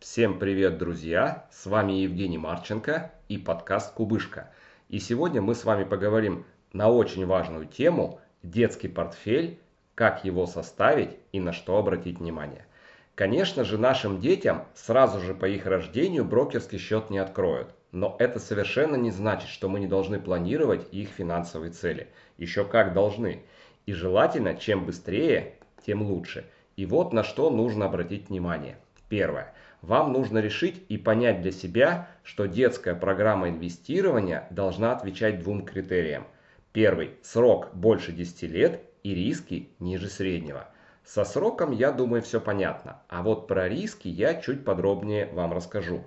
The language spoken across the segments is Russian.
Всем привет, друзья! С вами Евгений Марченко и подкаст Кубышка. И сегодня мы с вами поговорим на очень важную тему детский портфель, как его составить и на что обратить внимание. Конечно же, нашим детям сразу же по их рождению брокерский счет не откроют. Но это совершенно не значит, что мы не должны планировать их финансовые цели. Еще как должны. И желательно, чем быстрее, тем лучше. И вот на что нужно обратить внимание. Первое вам нужно решить и понять для себя, что детская программа инвестирования должна отвечать двум критериям. Первый – срок больше 10 лет и риски ниже среднего. Со сроком, я думаю, все понятно, а вот про риски я чуть подробнее вам расскажу.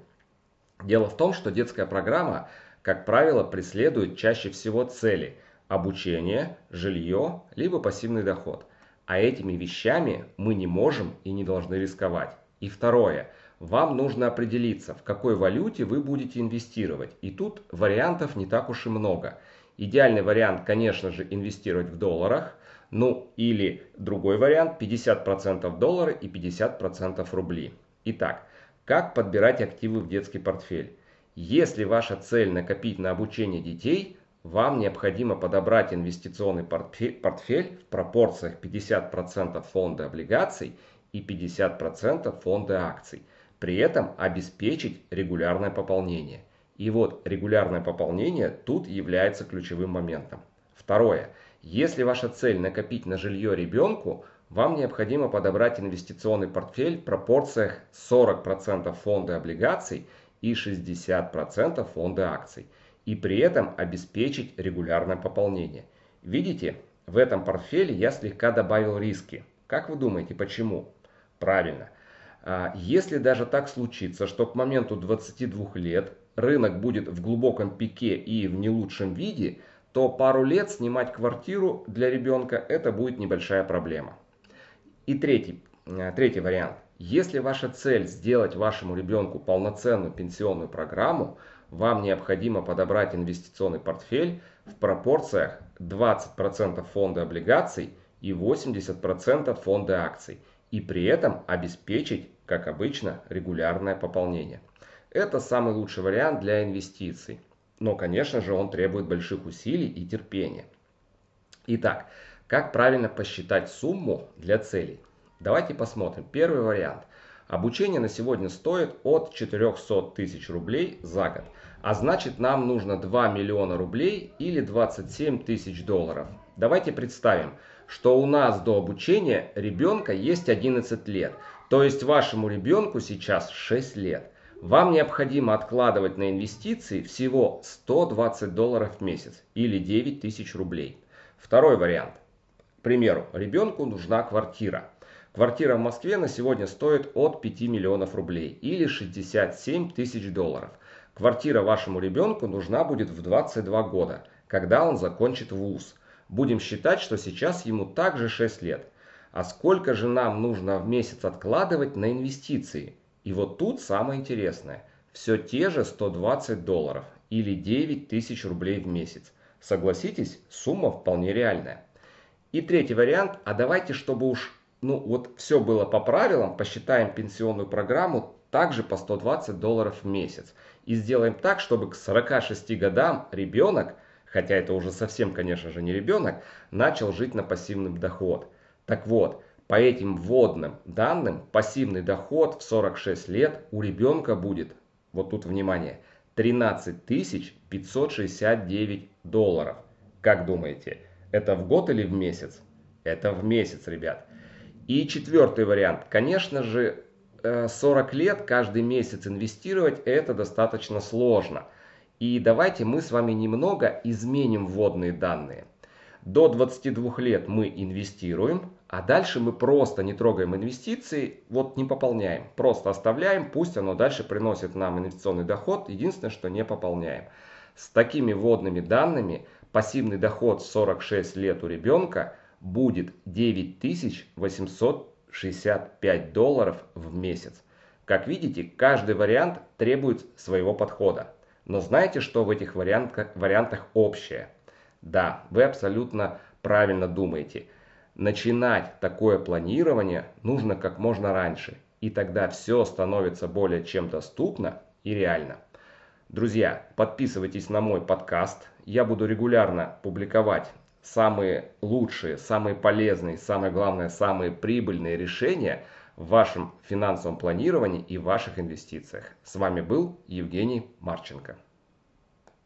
Дело в том, что детская программа, как правило, преследует чаще всего цели – обучение, жилье, либо пассивный доход. А этими вещами мы не можем и не должны рисковать. И второе – вам нужно определиться, в какой валюте вы будете инвестировать. И тут вариантов не так уж и много. Идеальный вариант, конечно же, инвестировать в долларах. Ну или другой вариант 50% доллары и 50% рубли. Итак, как подбирать активы в детский портфель? Если ваша цель накопить на обучение детей, вам необходимо подобрать инвестиционный портфель в пропорциях 50% фонда облигаций и 50% фонда акций при этом обеспечить регулярное пополнение. И вот регулярное пополнение тут является ключевым моментом. Второе. Если ваша цель накопить на жилье ребенку, вам необходимо подобрать инвестиционный портфель в пропорциях 40% фонда облигаций и 60% фонда акций. И при этом обеспечить регулярное пополнение. Видите, в этом портфеле я слегка добавил риски. Как вы думаете, почему? Правильно – а если даже так случится, что к моменту 22 лет рынок будет в глубоком пике и в не лучшем виде, то пару лет снимать квартиру для ребенка это будет небольшая проблема. И третий, э, третий вариант. Если ваша цель сделать вашему ребенку полноценную пенсионную программу, вам необходимо подобрать инвестиционный портфель в пропорциях 20% фонда облигаций и 80% фонда акций и при этом обеспечить как обычно, регулярное пополнение. Это самый лучший вариант для инвестиций. Но, конечно же, он требует больших усилий и терпения. Итак, как правильно посчитать сумму для целей? Давайте посмотрим. Первый вариант. Обучение на сегодня стоит от 400 тысяч рублей за год. А значит нам нужно 2 миллиона рублей или 27 тысяч долларов. Давайте представим, что у нас до обучения ребенка есть 11 лет. То есть вашему ребенку сейчас 6 лет. Вам необходимо откладывать на инвестиции всего 120 долларов в месяц или 9 тысяч рублей. Второй вариант. К примеру, ребенку нужна квартира. Квартира в Москве на сегодня стоит от 5 миллионов рублей или 67 тысяч долларов. Квартира вашему ребенку нужна будет в 22 года, когда он закончит вуз. Будем считать, что сейчас ему также 6 лет. А сколько же нам нужно в месяц откладывать на инвестиции? И вот тут самое интересное. Все те же 120 долларов или 9 тысяч рублей в месяц. Согласитесь, сумма вполне реальная. И третий вариант, а давайте, чтобы уж ну вот все было по правилам, посчитаем пенсионную программу также по 120 долларов в месяц. И сделаем так, чтобы к 46 годам ребенок, хотя это уже совсем, конечно же, не ребенок, начал жить на пассивный доход. Так вот, по этим вводным данным, пассивный доход в 46 лет у ребенка будет, вот тут внимание, 13 569 долларов. Как думаете, это в год или в месяц? Это в месяц, ребят. И четвертый вариант. Конечно же, 40 э, лет каждый месяц инвестировать это достаточно сложно. И давайте мы с вами немного изменим вводные данные. До 22 лет мы инвестируем, а дальше мы просто не трогаем инвестиции, вот не пополняем. Просто оставляем, пусть оно дальше приносит нам инвестиционный доход, единственное, что не пополняем. С такими вводными данными пассивный доход 46 лет у ребенка будет 9865 долларов в месяц. Как видите, каждый вариант требует своего подхода. Но знаете, что в этих вариантах, общее? Да, вы абсолютно правильно думаете. Начинать такое планирование нужно как можно раньше. и тогда все становится более чем доступно и реально. Друзья, подписывайтесь на мой подкаст. Я буду регулярно публиковать самые лучшие, самые полезные, самое главное, самые прибыльные решения в вашем финансовом планировании и ваших инвестициях. С вами был Евгений Марченко.